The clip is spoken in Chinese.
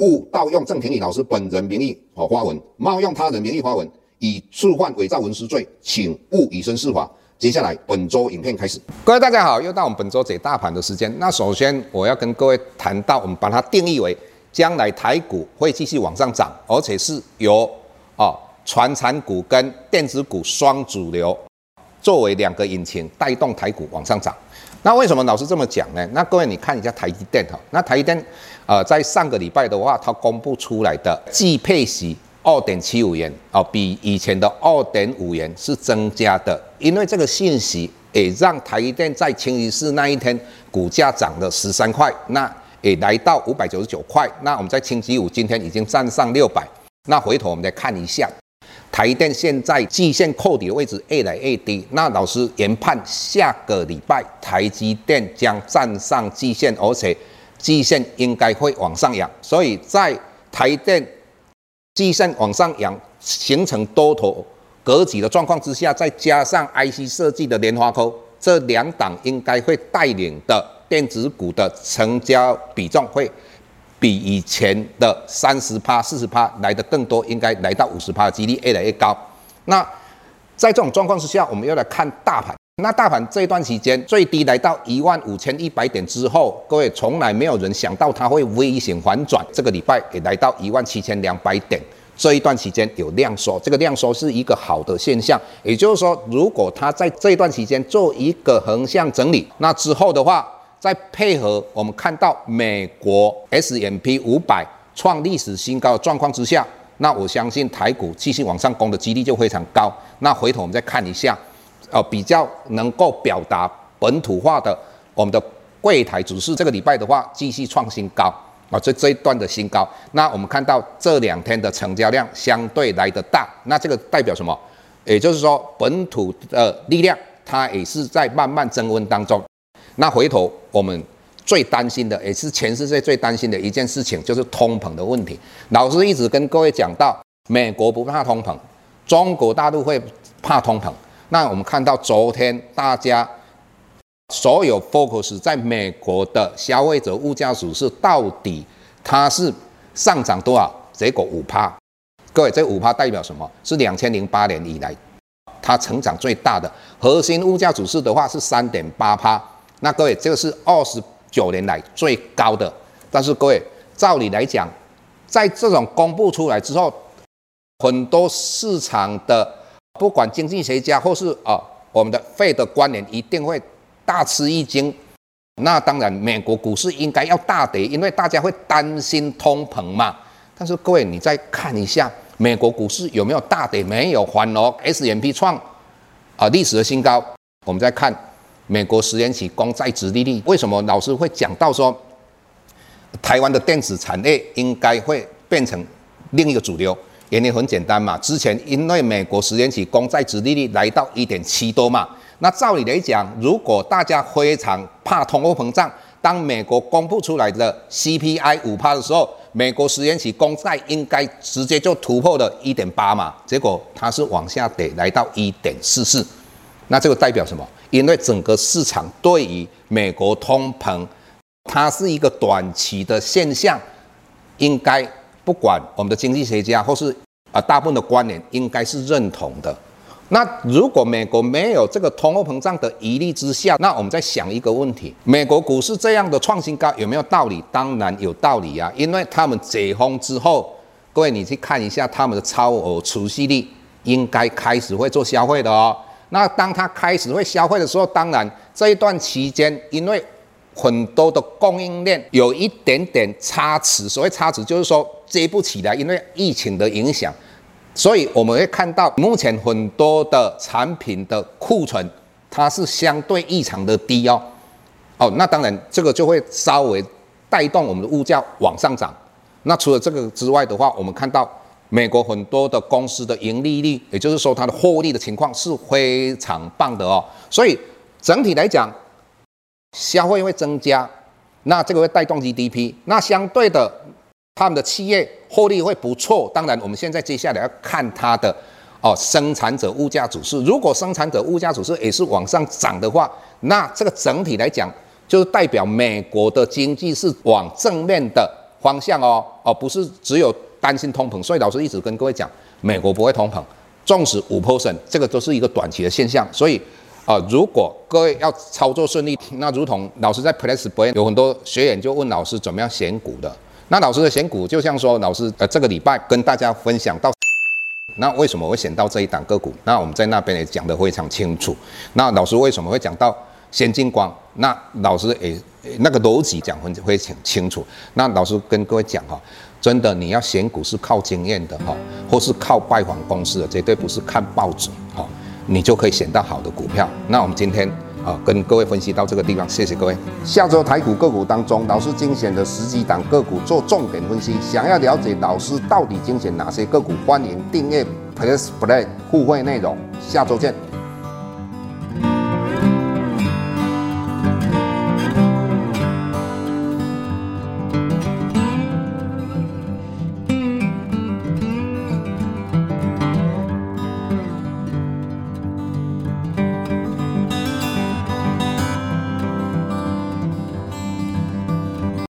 勿盗用郑庭理老师本人名义和发文，冒用他人名义发文，以触犯伪造文书罪，请勿以身试法。接下来本周影片开始。各位大家好，又到我们本周解大盘的时间。那首先我要跟各位谈到，我们把它定义为将来台股会继续往上涨，而且是由哦传产股跟电子股双主流作为两个引擎带动台股往上涨。那为什么老师这么讲呢？那各位你看一下台积电哈，那台积电。呃，在上个礼拜的话，它公布出来的季配息二点七五元哦、比以前的二点五元是增加的。因为这个信息也让台积电在星期四那一天股价涨了十三块，那也来到五百九十九块。那我们在星期五今天已经站上六百。那回头我们再看一下，台电现在季线扣底的位置越来越低。那老师研判下个礼拜台积电将站上季线，而且。季线应该会往上扬，所以在台电季线往上扬，形成多头格局的状况之下，再加上 IC 设计的莲花科，这两档应该会带领的电子股的成交比重会比以前的三十趴、四十趴来得更多，应该来到五十趴的几率越来越高。那在这种状况之下，我们要来看大盘。那大盘这一段时间最低来到一万五千一百点之后，各位从来没有人想到它会危险反转。这个礼拜也来到一万七千两百点，这一段期间有量缩，这个量缩是一个好的现象。也就是说，如果它在这段期间做一个横向整理，那之后的话，再配合我们看到美国 S M P 五百创历史新高的状况之下，那我相信台股继续往上攻的几率就非常高。那回头我们再看一下。呃，比较能够表达本土化的我们的柜台指数，这个礼拜的话继续创新高啊，这这一段的新高。那我们看到这两天的成交量相对来的大，那这个代表什么？也就是说，本土的力量它也是在慢慢增温当中。那回头我们最担心的，也是全世界最担心的一件事情，就是通膨的问题。老师一直跟各位讲到，美国不怕通膨，中国大陆会怕通膨。那我们看到昨天大家所有 focus 在美国的消费者物价指数到底它是上涨多少？结果五趴。各位，这五趴代表什么？是两千零八年以来它成长最大的核心物价指数的话是三点八趴。那各位，这个是二十九年来最高的。但是各位，照理来讲，在这种公布出来之后，很多市场的。不管经济学家或是啊我们的费的官员一定会大吃一惊。那当然，美国股市应该要大跌，因为大家会担心通膨嘛。但是各位，你再看一下美国股市有没有大跌？没有，反而 S M P 创啊历史的新高。我们再看美国十年期公债殖利率，为什么老师会讲到说台湾的电子产业应该会变成另一个主流？原因很简单嘛，之前因为美国十年期公债殖利率来到一点七多嘛，那照理来讲，如果大家非常怕通货膨胀，当美国公布出来的 CPI 五趴的时候，美国十年期公债应该直接就突破了一点八嘛，结果它是往下跌，来到一点四四，那这个代表什么？因为整个市场对于美国通膨，它是一个短期的现象，应该。不管我们的经济学家或是啊大部分的官员应该是认同的。那如果美国没有这个通货膨胀的疑虑之下，那我们再想一个问题：美国股市这样的创新高有没有道理？当然有道理啊，因为他们解封之后，各位你去看一下他们的超额储蓄率，应该开始会做消费的哦。那当他开始会消费的时候，当然这一段期间因为很多的供应链有一点点差池，所谓差池就是说接不起来，因为疫情的影响，所以我们会看到目前很多的产品的库存它是相对异常的低哦。哦，那当然这个就会稍微带动我们的物价往上涨。那除了这个之外的话，我们看到美国很多的公司的盈利率，也就是说它的获利的情况是非常棒的哦。所以整体来讲，消费会增加，那这个会带动 GDP。那相对的，他们的企业获利会不错。当然，我们现在接下来要看它的哦生产者物价指数。如果生产者物价指数也是往上涨的话，那这个整体来讲，就是代表美国的经济是往正面的方向哦，哦，不是只有。担心通膨，所以老师一直跟各位讲，美国不会通膨，纵使五 percent，这个都是一个短期的现象。所以，呃，如果各位要操作顺利，那如同老师在 Plus Play 有很多学员就问老师怎么样选股的。那老师的选股就像说，老师呃这个礼拜跟大家分享到，那为什么会选到这一档个股？那我们在那边也讲得非常清楚。那老师为什么会讲到先进光？那老师也那个逻辑讲会会很清楚。那老师跟各位讲哈。真的，你要选股是靠经验的哈，或是靠拜访公司的，绝对不是看报纸哈，你就可以选到好的股票。那我们今天啊，跟各位分析到这个地方，谢谢各位。下周台股个股当中，老师精选的十几档个股做重点分析。想要了解老师到底精选哪些个股，欢迎订阅 Plus Play 互惠内容。下周见。